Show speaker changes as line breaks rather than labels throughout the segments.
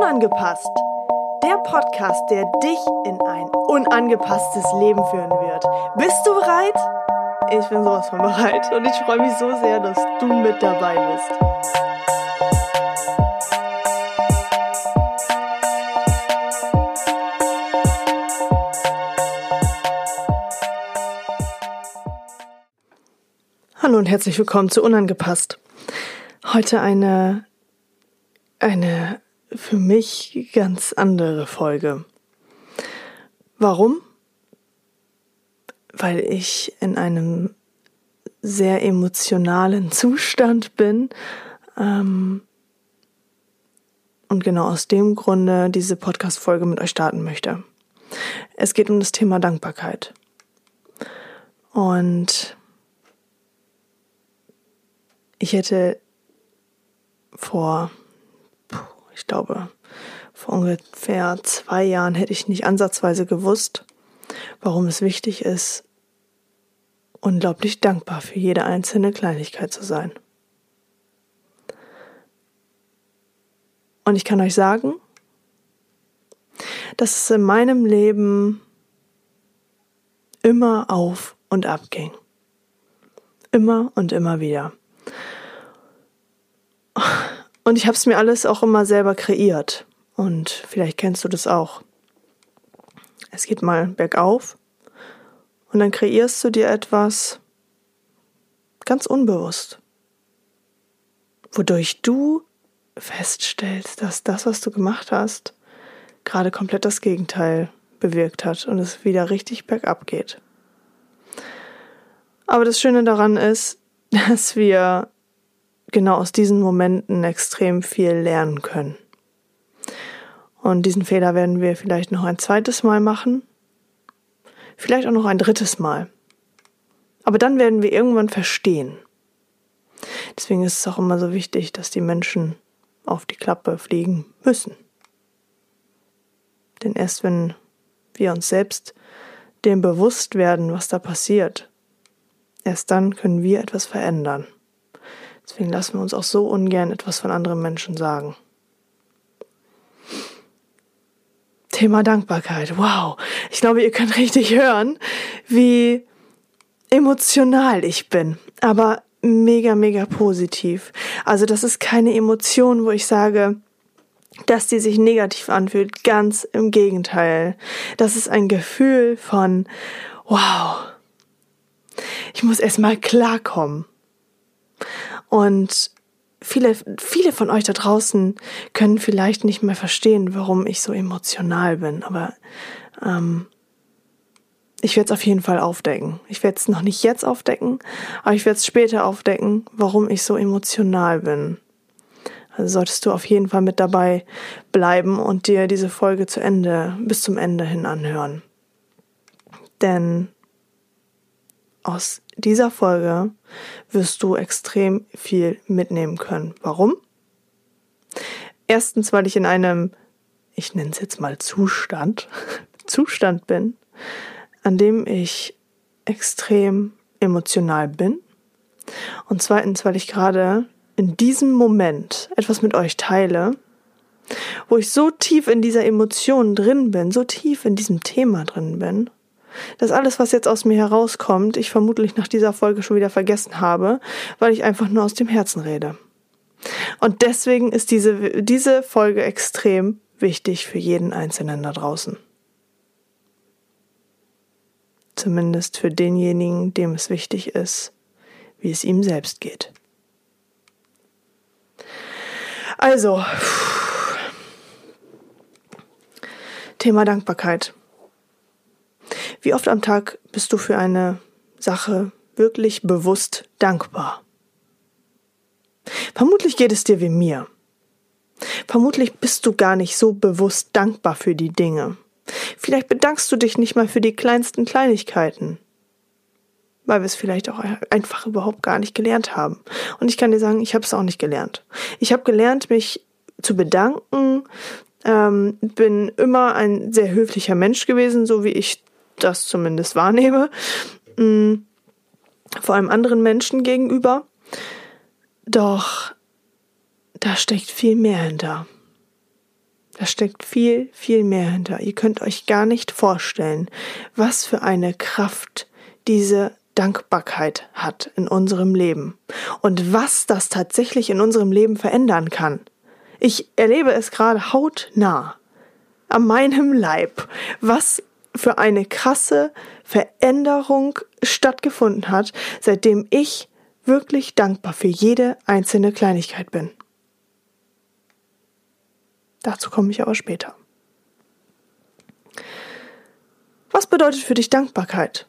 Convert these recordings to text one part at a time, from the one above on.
Unangepasst. Der Podcast, der dich in ein unangepasstes Leben führen wird. Bist du bereit? Ich bin sowas von bereit und ich freue mich so sehr, dass du mit dabei bist. Hallo und herzlich willkommen zu Unangepasst. Heute eine, eine für mich ganz andere Folge. Warum? Weil ich in einem sehr emotionalen Zustand bin ähm, und genau aus dem Grunde diese Podcast-Folge mit euch starten möchte. Es geht um das Thema Dankbarkeit. Und ich hätte vor, ich glaube, vor ungefähr zwei Jahren hätte ich nicht ansatzweise gewusst, warum es wichtig ist, unglaublich dankbar für jede einzelne Kleinigkeit zu sein. Und ich kann euch sagen, dass es in meinem Leben immer auf und ab ging. Immer und immer wieder. Und ich habe es mir alles auch immer selber kreiert. Und vielleicht kennst du das auch. Es geht mal bergauf und dann kreierst du dir etwas ganz unbewusst, wodurch du feststellst, dass das, was du gemacht hast, gerade komplett das Gegenteil bewirkt hat und es wieder richtig bergab geht. Aber das Schöne daran ist, dass wir genau aus diesen Momenten extrem viel lernen können. Und diesen Fehler werden wir vielleicht noch ein zweites Mal machen, vielleicht auch noch ein drittes Mal. Aber dann werden wir irgendwann verstehen. Deswegen ist es auch immer so wichtig, dass die Menschen auf die Klappe fliegen müssen. Denn erst wenn wir uns selbst dem bewusst werden, was da passiert, erst dann können wir etwas verändern. Deswegen lassen wir uns auch so ungern etwas von anderen Menschen sagen. Thema Dankbarkeit. Wow. Ich glaube, ihr könnt richtig hören, wie emotional ich bin. Aber mega, mega positiv. Also das ist keine Emotion, wo ich sage, dass die sich negativ anfühlt. Ganz im Gegenteil. Das ist ein Gefühl von, wow. Ich muss erstmal klarkommen. Und viele, viele von euch da draußen können vielleicht nicht mehr verstehen, warum ich so emotional bin, aber ähm, ich werde es auf jeden Fall aufdecken. Ich werde es noch nicht jetzt aufdecken, aber ich werde es später aufdecken, warum ich so emotional bin. Also solltest du auf jeden Fall mit dabei bleiben und dir diese Folge zu Ende, bis zum Ende hin anhören. Denn aus dieser Folge wirst du extrem viel mitnehmen können. Warum? Erstens, weil ich in einem, ich nenne es jetzt mal Zustand, Zustand bin, an dem ich extrem emotional bin. Und zweitens, weil ich gerade in diesem Moment etwas mit euch teile, wo ich so tief in dieser Emotion drin bin, so tief in diesem Thema drin bin, dass alles, was jetzt aus mir herauskommt, ich vermutlich nach dieser Folge schon wieder vergessen habe, weil ich einfach nur aus dem Herzen rede. Und deswegen ist diese, diese Folge extrem wichtig für jeden Einzelnen da draußen. Zumindest für denjenigen, dem es wichtig ist, wie es ihm selbst geht. Also, Thema Dankbarkeit. Wie oft am Tag bist du für eine Sache wirklich bewusst dankbar? Vermutlich geht es dir wie mir. Vermutlich bist du gar nicht so bewusst dankbar für die Dinge. Vielleicht bedankst du dich nicht mal für die kleinsten Kleinigkeiten, weil wir es vielleicht auch einfach überhaupt gar nicht gelernt haben. Und ich kann dir sagen, ich habe es auch nicht gelernt. Ich habe gelernt, mich zu bedanken, ähm, bin immer ein sehr höflicher Mensch gewesen, so wie ich das zumindest wahrnehme, mm, vor allem anderen Menschen gegenüber. Doch da steckt viel mehr hinter. Da steckt viel, viel mehr hinter. Ihr könnt euch gar nicht vorstellen, was für eine Kraft diese Dankbarkeit hat in unserem Leben und was das tatsächlich in unserem Leben verändern kann. Ich erlebe es gerade hautnah an meinem Leib, was für eine krasse Veränderung stattgefunden hat, seitdem ich wirklich dankbar für jede einzelne Kleinigkeit bin. Dazu komme ich aber später. Was bedeutet für dich Dankbarkeit?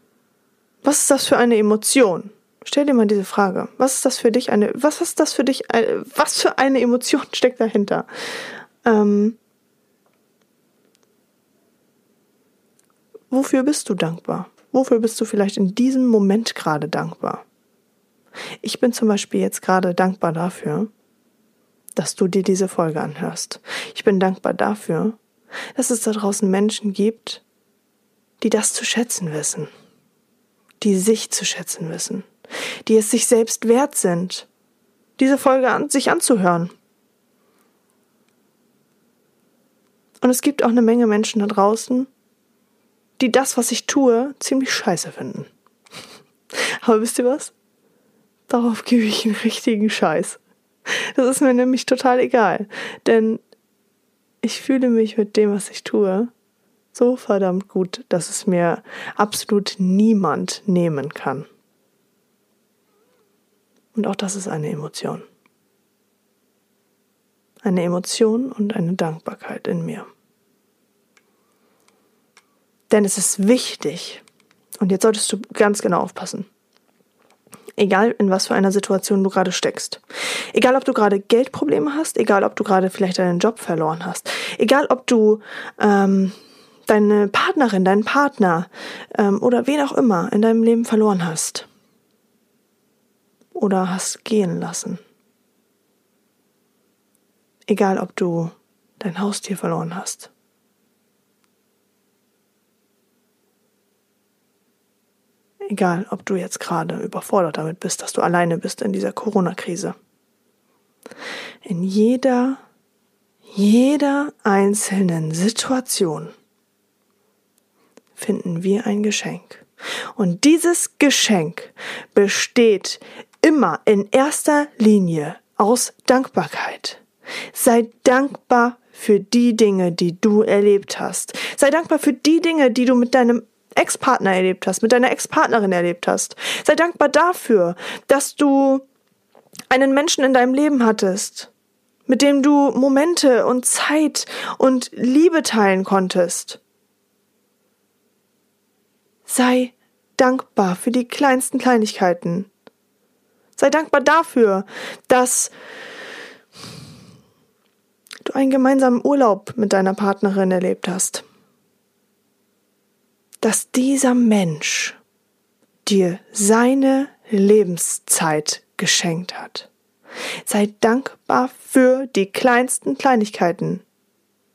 Was ist das für eine Emotion? Stell dir mal diese Frage. Was ist das für dich eine, was ist das für dich, was für eine Emotion steckt dahinter? Ähm, wofür bist du dankbar? Wofür bist du vielleicht in diesem Moment gerade dankbar? Ich bin zum Beispiel jetzt gerade dankbar dafür, dass du dir diese Folge anhörst. Ich bin dankbar dafür, dass es da draußen Menschen gibt, die das zu schätzen wissen, die sich zu schätzen wissen, die es sich selbst wert sind, diese Folge an sich anzuhören. Und es gibt auch eine Menge Menschen da draußen, die das, was ich tue, ziemlich scheiße finden. Aber wisst ihr was? Darauf gebe ich einen richtigen Scheiß. Das ist mir nämlich total egal. Denn ich fühle mich mit dem, was ich tue, so verdammt gut, dass es mir absolut niemand nehmen kann. Und auch das ist eine Emotion. Eine Emotion und eine Dankbarkeit in mir. Denn es ist wichtig, und jetzt solltest du ganz genau aufpassen, egal in was für einer Situation du gerade steckst. Egal, ob du gerade Geldprobleme hast, egal, ob du gerade vielleicht deinen Job verloren hast, egal, ob du ähm, deine Partnerin, deinen Partner ähm, oder wen auch immer in deinem Leben verloren hast oder hast gehen lassen. Egal, ob du dein Haustier verloren hast. Egal, ob du jetzt gerade überfordert damit bist, dass du alleine bist in dieser Corona-Krise. In jeder, jeder einzelnen Situation finden wir ein Geschenk. Und dieses Geschenk besteht immer in erster Linie aus Dankbarkeit. Sei dankbar für die Dinge, die du erlebt hast. Sei dankbar für die Dinge, die du mit deinem Ex-Partner erlebt hast, mit deiner Ex-Partnerin erlebt hast. Sei dankbar dafür, dass du einen Menschen in deinem Leben hattest, mit dem du Momente und Zeit und Liebe teilen konntest. Sei dankbar für die kleinsten Kleinigkeiten. Sei dankbar dafür, dass du einen gemeinsamen Urlaub mit deiner Partnerin erlebt hast dass dieser Mensch dir seine Lebenszeit geschenkt hat. Sei dankbar für die kleinsten Kleinigkeiten.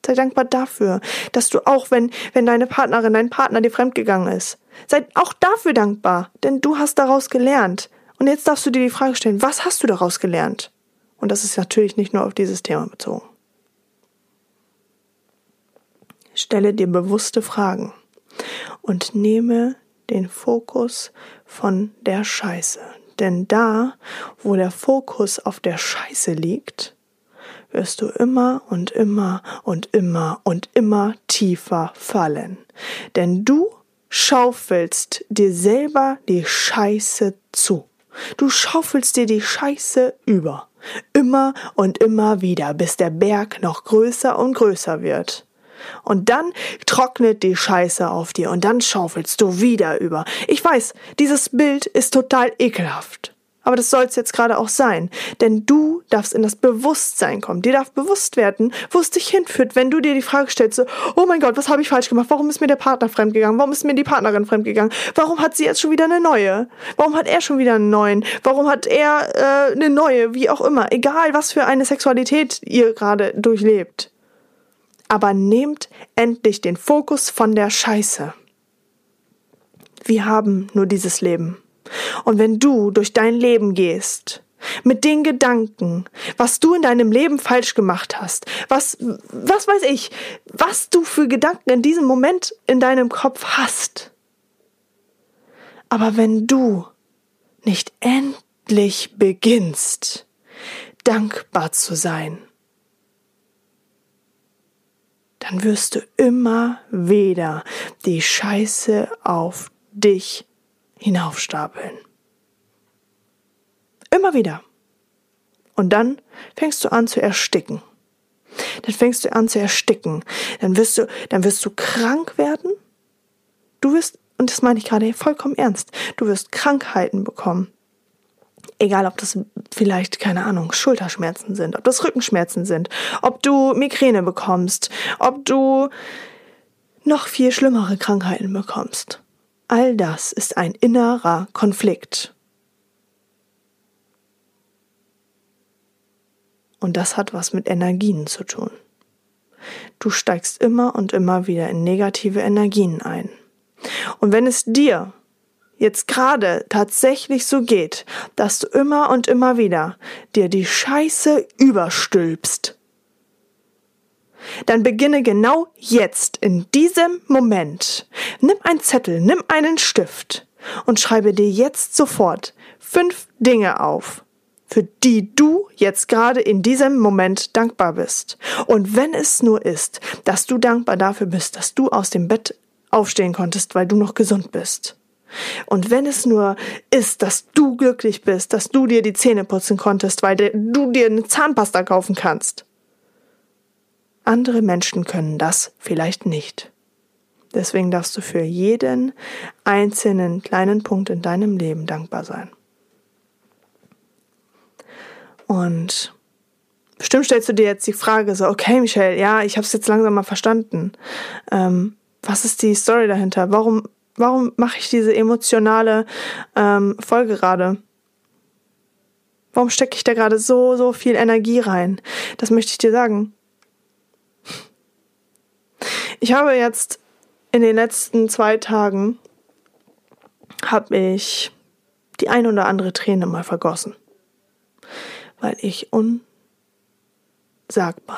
Sei dankbar dafür, dass du auch, wenn, wenn deine Partnerin, dein Partner dir fremdgegangen ist, sei auch dafür dankbar, denn du hast daraus gelernt. Und jetzt darfst du dir die Frage stellen, was hast du daraus gelernt? Und das ist natürlich nicht nur auf dieses Thema bezogen. Stelle dir bewusste Fragen und nehme den Fokus von der Scheiße. Denn da, wo der Fokus auf der Scheiße liegt, wirst du immer und immer und immer und immer tiefer fallen. Denn du schaufelst dir selber die Scheiße zu. Du schaufelst dir die Scheiße über. Immer und immer wieder, bis der Berg noch größer und größer wird. Und dann trocknet die Scheiße auf dir und dann schaufelst du wieder über. Ich weiß, dieses Bild ist total ekelhaft. Aber das soll es jetzt gerade auch sein. Denn du darfst in das Bewusstsein kommen. Dir darf bewusst werden, wo es dich hinführt, wenn du dir die Frage stellst, so, oh mein Gott, was habe ich falsch gemacht? Warum ist mir der Partner fremdgegangen? Warum ist mir die Partnerin fremdgegangen? Warum hat sie jetzt schon wieder eine neue? Warum hat er schon wieder einen neuen? Warum hat er äh, eine neue? Wie auch immer. Egal, was für eine Sexualität ihr gerade durchlebt aber nehmt endlich den Fokus von der Scheiße. Wir haben nur dieses Leben. Und wenn du durch dein Leben gehst mit den Gedanken, was du in deinem Leben falsch gemacht hast, was, was weiß ich, was du für Gedanken in diesem Moment in deinem Kopf hast. Aber wenn du nicht endlich beginnst, dankbar zu sein, dann wirst du immer wieder die Scheiße auf dich hinaufstapeln. Immer wieder. Und dann fängst du an zu ersticken. Dann fängst du an zu ersticken. Dann wirst du, dann wirst du krank werden. Du wirst, und das meine ich gerade vollkommen ernst, du wirst Krankheiten bekommen. Egal, ob das vielleicht, keine Ahnung, Schulterschmerzen sind, ob das Rückenschmerzen sind, ob du Migräne bekommst, ob du noch viel schlimmere Krankheiten bekommst. All das ist ein innerer Konflikt. Und das hat was mit Energien zu tun. Du steigst immer und immer wieder in negative Energien ein. Und wenn es dir jetzt gerade tatsächlich so geht, dass du immer und immer wieder dir die Scheiße überstülpst, dann beginne genau jetzt, in diesem Moment. Nimm einen Zettel, nimm einen Stift und schreibe dir jetzt sofort fünf Dinge auf, für die du jetzt gerade in diesem Moment dankbar bist. Und wenn es nur ist, dass du dankbar dafür bist, dass du aus dem Bett aufstehen konntest, weil du noch gesund bist. Und wenn es nur ist, dass du glücklich bist, dass du dir die Zähne putzen konntest, weil du dir eine Zahnpasta kaufen kannst. Andere Menschen können das vielleicht nicht. Deswegen darfst du für jeden einzelnen kleinen Punkt in deinem Leben dankbar sein. Und bestimmt stellst du dir jetzt die Frage so, okay, Michelle, ja, ich habe es jetzt langsam mal verstanden. Ähm, was ist die Story dahinter? Warum, warum mache ich diese emotionale ähm, Folge gerade? Warum stecke ich da gerade so, so viel Energie rein? Das möchte ich dir sagen. Ich habe jetzt in den letzten zwei Tagen habe ich die ein oder andere Träne mal vergossen, weil ich unsagbar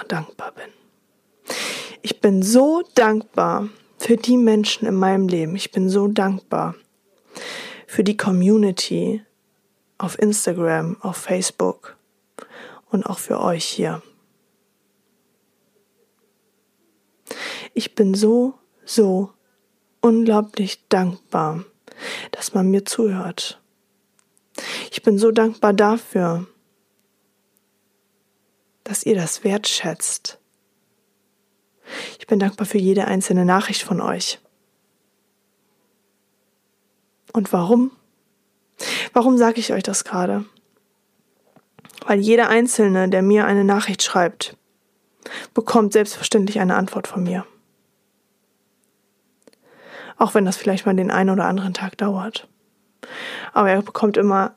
dankbar bin. Ich bin so dankbar für die Menschen in meinem Leben. Ich bin so dankbar für die Community auf Instagram, auf Facebook und auch für euch hier. Ich bin so, so unglaublich dankbar, dass man mir zuhört. Ich bin so dankbar dafür, dass ihr das wertschätzt. Ich bin dankbar für jede einzelne Nachricht von euch. Und warum? Warum sage ich euch das gerade? Weil jeder Einzelne, der mir eine Nachricht schreibt, bekommt selbstverständlich eine Antwort von mir. Auch wenn das vielleicht mal den einen oder anderen Tag dauert. Aber er bekommt immer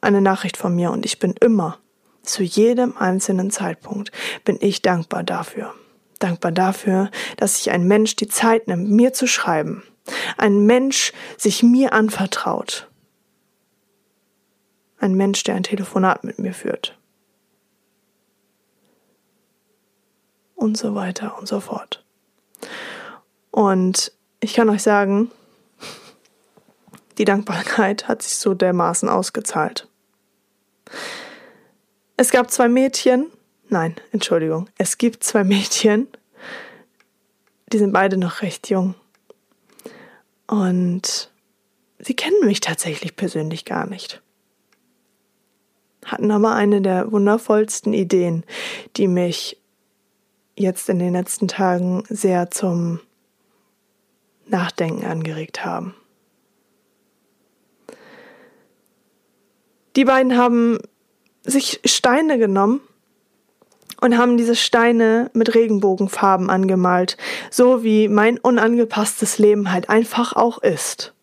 eine Nachricht von mir und ich bin immer, zu jedem einzelnen Zeitpunkt, bin ich dankbar dafür. Dankbar dafür, dass sich ein Mensch die Zeit nimmt, mir zu schreiben. Ein Mensch sich mir anvertraut. Ein Mensch, der ein Telefonat mit mir führt. Und so weiter und so fort. Und ich kann euch sagen, die Dankbarkeit hat sich so dermaßen ausgezahlt. Es gab zwei Mädchen, nein, Entschuldigung, es gibt zwei Mädchen, die sind beide noch recht jung. Und sie kennen mich tatsächlich persönlich gar nicht. Hatten aber eine der wundervollsten Ideen, die mich jetzt in den letzten Tagen sehr zum Nachdenken angeregt haben. Die beiden haben sich Steine genommen und haben diese Steine mit Regenbogenfarben angemalt, so wie mein unangepasstes Leben halt einfach auch ist.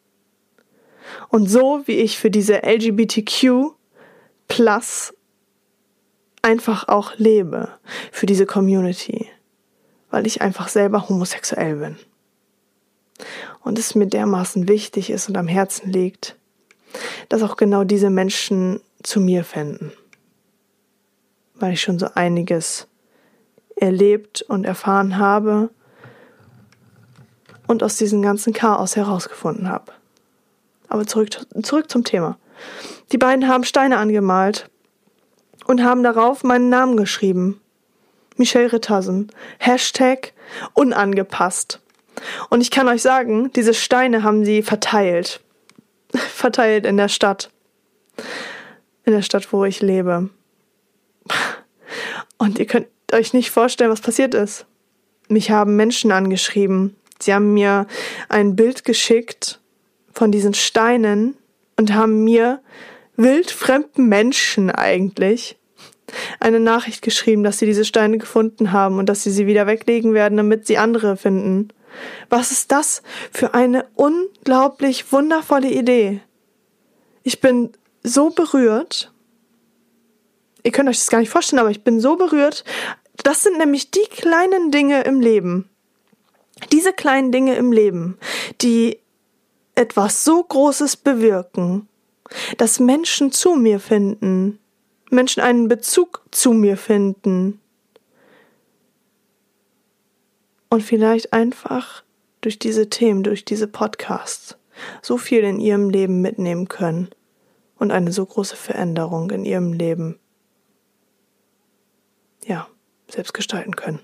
Und so wie ich für diese LGBTQ plus einfach auch lebe, für diese Community, weil ich einfach selber homosexuell bin und es mir dermaßen wichtig ist und am Herzen liegt, dass auch genau diese Menschen zu mir finden, weil ich schon so einiges erlebt und erfahren habe und aus diesem ganzen Chaos herausgefunden habe. Aber zurück, zurück zum Thema. Die beiden haben Steine angemalt und haben darauf meinen Namen geschrieben. Michelle Rittersen. Hashtag unangepasst. Und ich kann euch sagen, diese Steine haben sie verteilt. verteilt in der Stadt. In der Stadt, wo ich lebe. Und ihr könnt euch nicht vorstellen, was passiert ist. Mich haben Menschen angeschrieben. Sie haben mir ein Bild geschickt von diesen Steinen und haben mir wildfremden Menschen eigentlich eine Nachricht geschrieben, dass sie diese Steine gefunden haben und dass sie sie wieder weglegen werden, damit sie andere finden. Was ist das für eine unglaublich wundervolle Idee? Ich bin so berührt. Ihr könnt euch das gar nicht vorstellen, aber ich bin so berührt. Das sind nämlich die kleinen Dinge im Leben. Diese kleinen Dinge im Leben, die etwas so Großes bewirken, dass Menschen zu mir finden, Menschen einen Bezug zu mir finden und vielleicht einfach durch diese Themen, durch diese Podcasts so viel in ihrem Leben mitnehmen können und eine so große Veränderung in ihrem Leben ja, selbst gestalten können.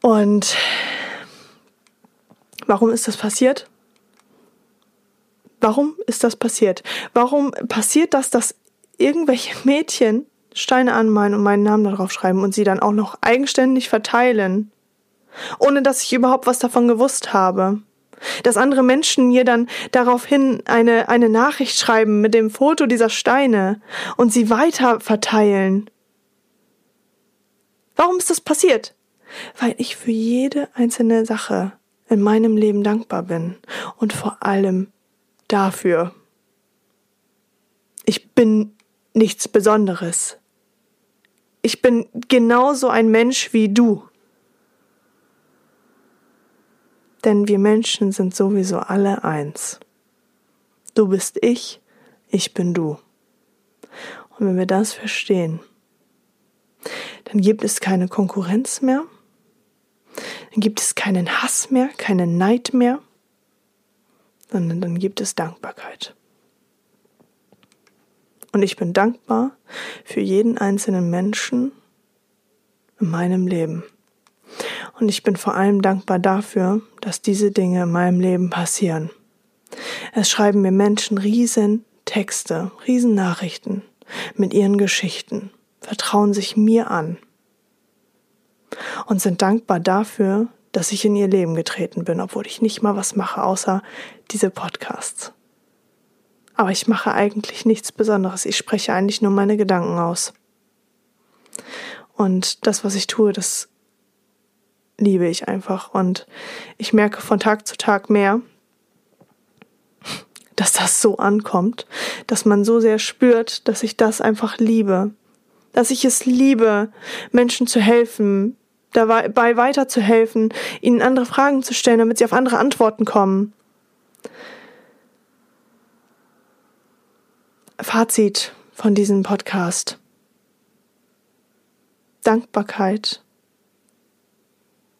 Und warum ist das passiert? Warum ist das passiert? Warum passiert das, dass irgendwelche Mädchen Steine anmalen und meinen Namen darauf schreiben und sie dann auch noch eigenständig verteilen, ohne dass ich überhaupt was davon gewusst habe? Dass andere Menschen mir dann daraufhin eine, eine Nachricht schreiben mit dem Foto dieser Steine und sie weiter verteilen. Warum ist das passiert? Weil ich für jede einzelne Sache in meinem Leben dankbar bin und vor allem dafür. Ich bin nichts Besonderes. Ich bin genauso ein Mensch wie du. Denn wir Menschen sind sowieso alle eins. Du bist ich, ich bin du. Und wenn wir das verstehen, dann gibt es keine Konkurrenz mehr, dann gibt es keinen Hass mehr, keinen Neid mehr, sondern dann gibt es Dankbarkeit. Und ich bin dankbar für jeden einzelnen Menschen in meinem Leben. Und ich bin vor allem dankbar dafür, dass diese Dinge in meinem Leben passieren. Es schreiben mir Menschen riesen Texte, riesen Nachrichten mit ihren Geschichten, vertrauen sich mir an und sind dankbar dafür, dass ich in ihr Leben getreten bin, obwohl ich nicht mal was mache, außer diese Podcasts. Aber ich mache eigentlich nichts Besonderes. Ich spreche eigentlich nur meine Gedanken aus. Und das, was ich tue, das liebe ich einfach. Und ich merke von Tag zu Tag mehr, dass das so ankommt, dass man so sehr spürt, dass ich das einfach liebe. Dass ich es liebe, Menschen zu helfen, dabei weiterzuhelfen, ihnen andere Fragen zu stellen, damit sie auf andere Antworten kommen. Fazit von diesem Podcast. Dankbarkeit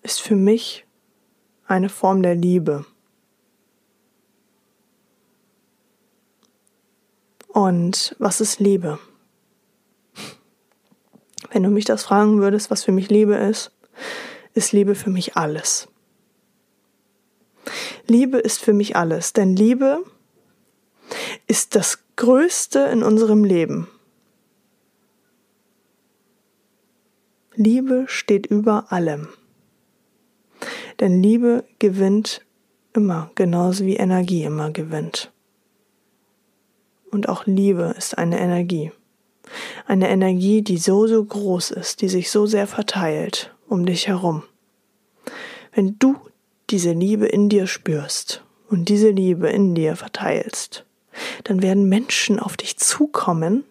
ist für mich eine Form der Liebe. Und was ist Liebe? Wenn du mich das fragen würdest, was für mich Liebe ist, ist Liebe für mich alles. Liebe ist für mich alles, denn Liebe ist das Größte in unserem Leben. Liebe steht über allem. Denn Liebe gewinnt immer, genauso wie Energie immer gewinnt. Und auch Liebe ist eine Energie. Eine Energie, die so, so groß ist, die sich so sehr verteilt um dich herum. Wenn du diese Liebe in dir spürst und diese Liebe in dir verteilst, dann werden Menschen auf dich zukommen,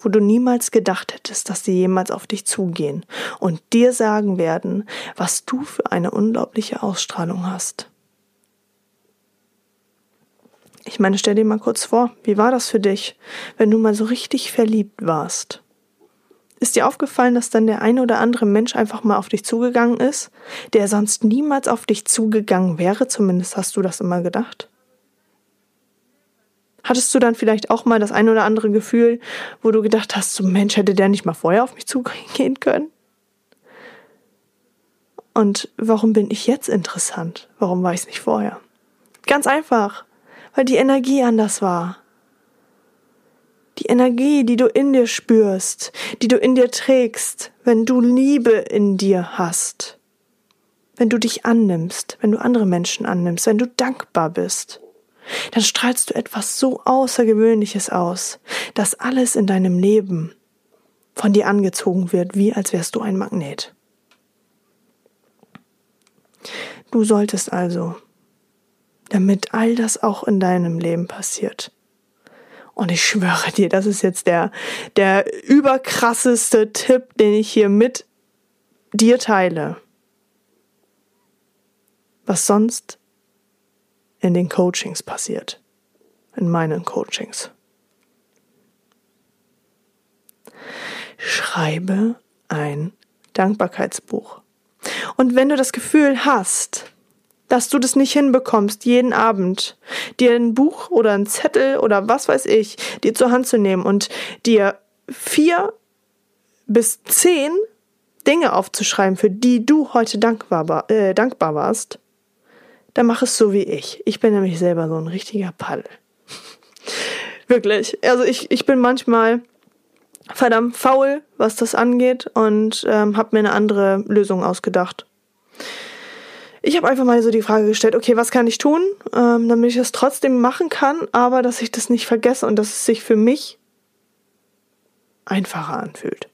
wo du niemals gedacht hättest, dass sie jemals auf dich zugehen und dir sagen werden, was du für eine unglaubliche Ausstrahlung hast. Ich meine, stell dir mal kurz vor, wie war das für dich, wenn du mal so richtig verliebt warst? Ist dir aufgefallen, dass dann der eine oder andere Mensch einfach mal auf dich zugegangen ist, der sonst niemals auf dich zugegangen wäre? Zumindest hast du das immer gedacht. Hattest du dann vielleicht auch mal das ein oder andere Gefühl, wo du gedacht hast, so Mensch, hätte der nicht mal vorher auf mich zugehen können? Und warum bin ich jetzt interessant? Warum war ich es nicht vorher? Ganz einfach, weil die Energie anders war. Die Energie, die du in dir spürst, die du in dir trägst, wenn du Liebe in dir hast, wenn du dich annimmst, wenn du andere Menschen annimmst, wenn du dankbar bist, dann strahlst du etwas so Außergewöhnliches aus, dass alles in deinem Leben von dir angezogen wird, wie als wärst du ein Magnet. Du solltest also, damit all das auch in deinem Leben passiert. Und ich schwöre dir, das ist jetzt der, der überkrasseste Tipp, den ich hier mit dir teile. Was sonst in den Coachings passiert. In meinen Coachings. Schreibe ein Dankbarkeitsbuch. Und wenn du das Gefühl hast, dass du das nicht hinbekommst, jeden Abend dir ein Buch oder ein Zettel oder was weiß ich, dir zur Hand zu nehmen und dir vier bis zehn Dinge aufzuschreiben, für die du heute dankbar, äh, dankbar warst, dann mach es so wie ich. Ich bin nämlich selber so ein richtiger Paddel. Wirklich. Also ich, ich bin manchmal verdammt faul, was das angeht und ähm, habe mir eine andere Lösung ausgedacht. Ich habe einfach mal so die Frage gestellt, okay, was kann ich tun, ähm, damit ich das trotzdem machen kann, aber dass ich das nicht vergesse und dass es sich für mich einfacher anfühlt.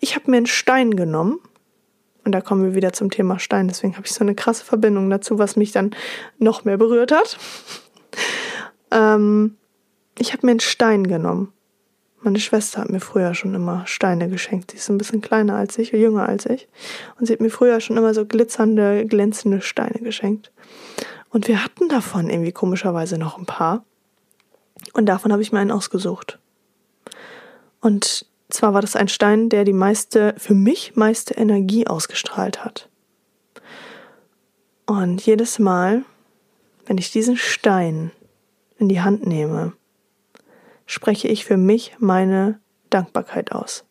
Ich habe mir einen Stein genommen und da kommen wir wieder zum Thema Stein, deswegen habe ich so eine krasse Verbindung dazu, was mich dann noch mehr berührt hat. ähm, ich habe mir einen Stein genommen meine Schwester hat mir früher schon immer Steine geschenkt. Sie ist ein bisschen kleiner als ich, jünger als ich. Und sie hat mir früher schon immer so glitzernde, glänzende Steine geschenkt. Und wir hatten davon irgendwie komischerweise noch ein paar. Und davon habe ich mir einen ausgesucht. Und zwar war das ein Stein, der die meiste, für mich meiste Energie ausgestrahlt hat. Und jedes Mal, wenn ich diesen Stein in die Hand nehme, spreche ich für mich meine Dankbarkeit aus.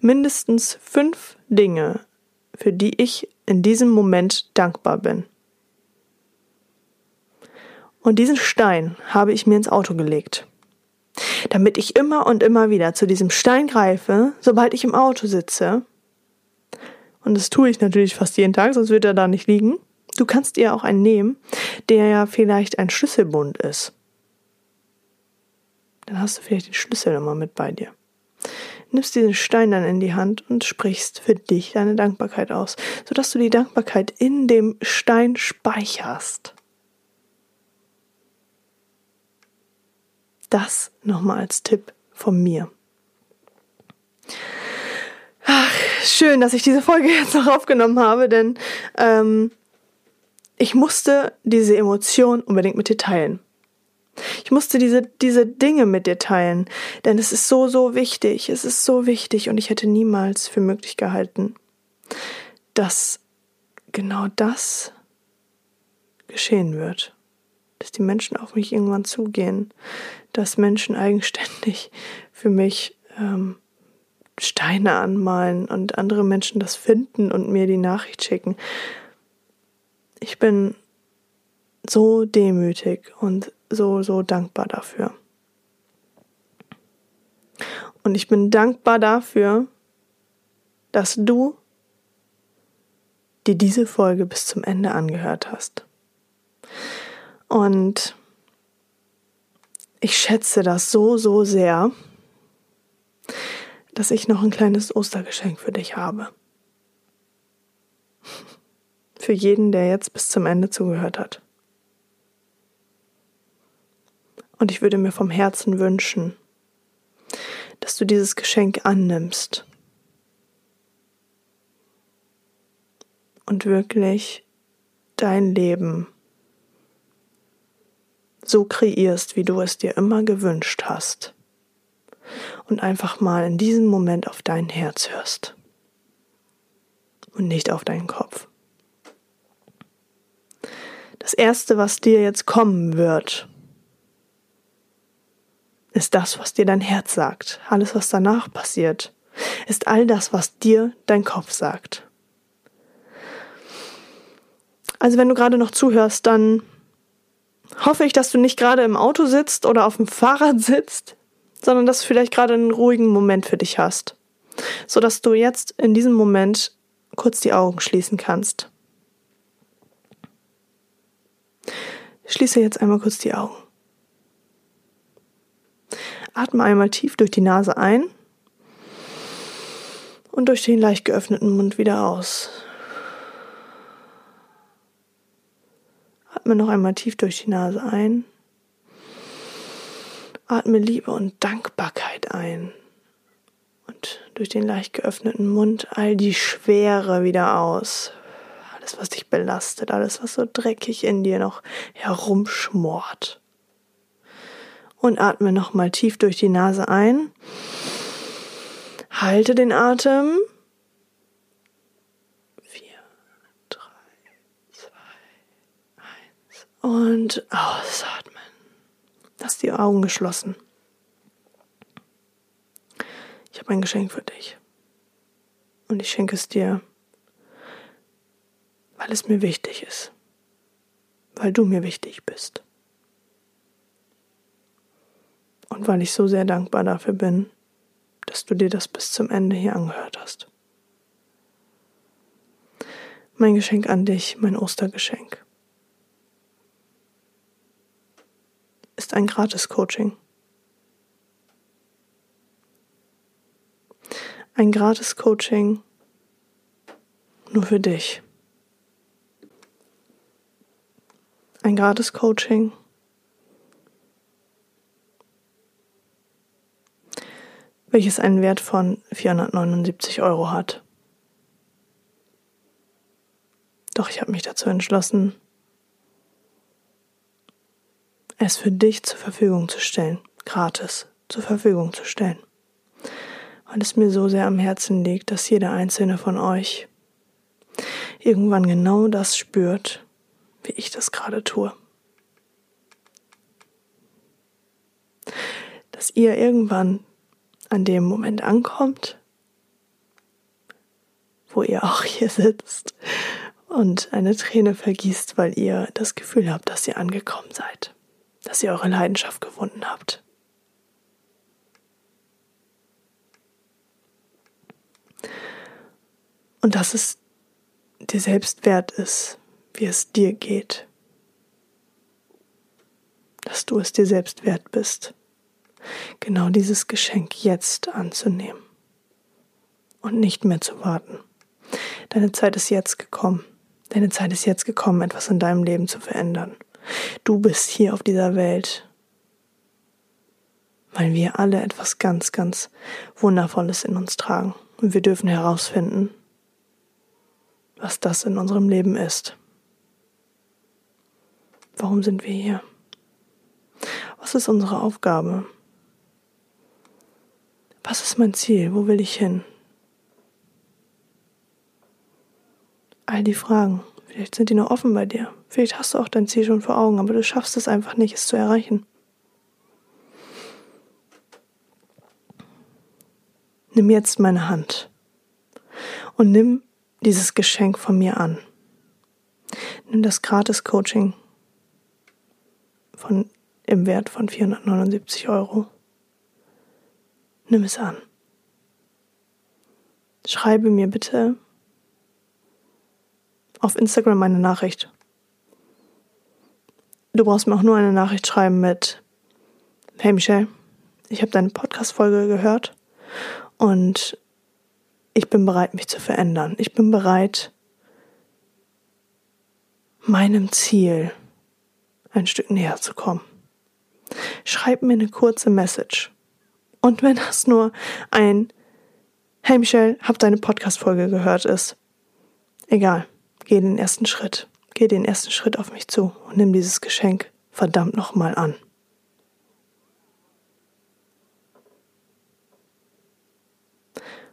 Mindestens fünf Dinge, für die ich in diesem Moment dankbar bin. Und diesen Stein habe ich mir ins Auto gelegt, damit ich immer und immer wieder zu diesem Stein greife, sobald ich im Auto sitze. Und das tue ich natürlich fast jeden Tag, sonst wird er da nicht liegen. Du kannst dir auch einen nehmen, der ja vielleicht ein Schlüsselbund ist. Dann hast du vielleicht den Schlüssel immer mit bei dir. Nimmst diesen Stein dann in die Hand und sprichst für dich deine Dankbarkeit aus, sodass du die Dankbarkeit in dem Stein speicherst. Das nochmal als Tipp von mir. Ach, schön, dass ich diese Folge jetzt noch aufgenommen habe, denn ähm, ich musste diese Emotion unbedingt mit dir teilen. Ich musste diese, diese Dinge mit dir teilen, denn es ist so, so wichtig, es ist so wichtig und ich hätte niemals für möglich gehalten, dass genau das geschehen wird. Dass die Menschen auf mich irgendwann zugehen, dass Menschen eigenständig für mich ähm, Steine anmalen und andere Menschen das finden und mir die Nachricht schicken. Ich bin so demütig und so, so dankbar dafür. Und ich bin dankbar dafür, dass du dir diese Folge bis zum Ende angehört hast. Und ich schätze das so, so sehr, dass ich noch ein kleines Ostergeschenk für dich habe. Für jeden, der jetzt bis zum Ende zugehört hat. Und ich würde mir vom Herzen wünschen, dass du dieses Geschenk annimmst und wirklich dein Leben so kreierst, wie du es dir immer gewünscht hast. Und einfach mal in diesem Moment auf dein Herz hörst. Und nicht auf deinen Kopf. Das Erste, was dir jetzt kommen wird, ist das, was dir dein Herz sagt. Alles, was danach passiert, ist all das, was dir dein Kopf sagt. Also wenn du gerade noch zuhörst, dann hoffe ich, dass du nicht gerade im Auto sitzt oder auf dem Fahrrad sitzt, sondern dass du vielleicht gerade einen ruhigen Moment für dich hast, so dass du jetzt in diesem Moment kurz die Augen schließen kannst. Schließe jetzt einmal kurz die Augen. Atme einmal tief durch die Nase ein und durch den leicht geöffneten Mund wieder aus. Atme noch einmal tief durch die Nase ein. Atme Liebe und Dankbarkeit ein. Und durch den leicht geöffneten Mund all die Schwere wieder aus. Alles, was dich belastet, alles, was so dreckig in dir noch herumschmort und atme nochmal tief durch die Nase ein. Halte den Atem. Vier, drei, zwei, eins. Und ausatmen. Lass die Augen geschlossen. Ich habe ein Geschenk für dich. Und ich schenke es dir, weil es mir wichtig ist. Weil du mir wichtig bist. und weil ich so sehr dankbar dafür bin, dass du dir das bis zum Ende hier angehört hast. Mein Geschenk an dich, mein Ostergeschenk, ist ein Gratis-Coaching. Ein Gratis-Coaching nur für dich. Ein Gratis-Coaching welches einen Wert von 479 Euro hat. Doch ich habe mich dazu entschlossen, es für dich zur Verfügung zu stellen, gratis zur Verfügung zu stellen, weil es mir so sehr am Herzen liegt, dass jeder einzelne von euch irgendwann genau das spürt, wie ich das gerade tue. Dass ihr irgendwann an dem Moment ankommt, wo ihr auch hier sitzt und eine Träne vergießt, weil ihr das Gefühl habt, dass ihr angekommen seid, dass ihr eure Leidenschaft gefunden habt. Und dass es dir selbst wert ist, wie es dir geht. Dass du es dir selbst wert bist genau dieses Geschenk jetzt anzunehmen und nicht mehr zu warten. Deine Zeit ist jetzt gekommen. Deine Zeit ist jetzt gekommen, etwas in deinem Leben zu verändern. Du bist hier auf dieser Welt, weil wir alle etwas ganz, ganz Wundervolles in uns tragen. Und wir dürfen herausfinden, was das in unserem Leben ist. Warum sind wir hier? Was ist unsere Aufgabe? Was ist mein Ziel? Wo will ich hin? All die Fragen. Vielleicht sind die noch offen bei dir. Vielleicht hast du auch dein Ziel schon vor Augen, aber du schaffst es einfach nicht, es zu erreichen. Nimm jetzt meine Hand und nimm dieses Geschenk von mir an. Nimm das Gratis-Coaching von, im Wert von 479 Euro Nimm es an. Schreibe mir bitte auf Instagram eine Nachricht. Du brauchst mir auch nur eine Nachricht schreiben mit Hey Michelle, ich habe deine Podcast-Folge gehört und ich bin bereit, mich zu verändern. Ich bin bereit, meinem Ziel ein Stück näher zu kommen. Schreib mir eine kurze Message. Und wenn das nur ein Hey Michelle, hab deine Podcast-Folge gehört ist. Egal. Geh den ersten Schritt. Geh den ersten Schritt auf mich zu und nimm dieses Geschenk verdammt nochmal an.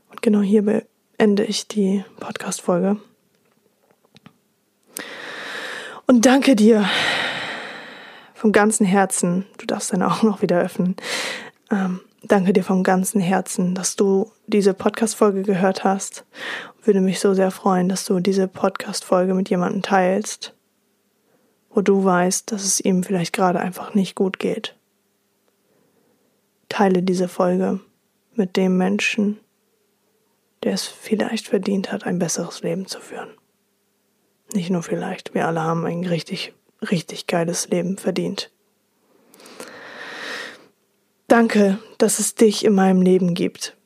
Und genau hier beende ich die Podcast-Folge. Und danke dir vom ganzen Herzen. Du darfst deine Augen auch wieder öffnen. Ähm, danke dir vom ganzen Herzen, dass du diese Podcast-Folge gehört hast. Würde mich so sehr freuen, dass du diese Podcast-Folge mit jemandem teilst, wo du weißt, dass es ihm vielleicht gerade einfach nicht gut geht. Teile diese Folge mit dem Menschen, der es vielleicht verdient hat, ein besseres Leben zu führen. Nicht nur vielleicht, wir alle haben ein richtig, richtig geiles Leben verdient. Danke, dass es dich in meinem Leben gibt.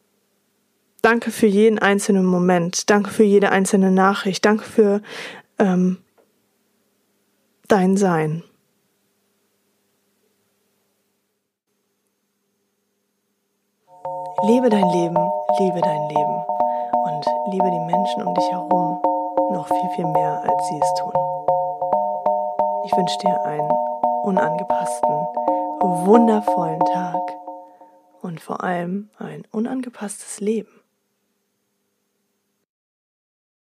Danke für jeden einzelnen Moment. Danke für jede einzelne Nachricht. Danke für ähm, dein Sein. Lebe dein Leben, liebe dein Leben und liebe die Menschen um dich herum noch viel, viel mehr, als sie es tun. Ich wünsche dir einen unangepassten, wundervollen Tag und vor allem ein unangepasstes Leben.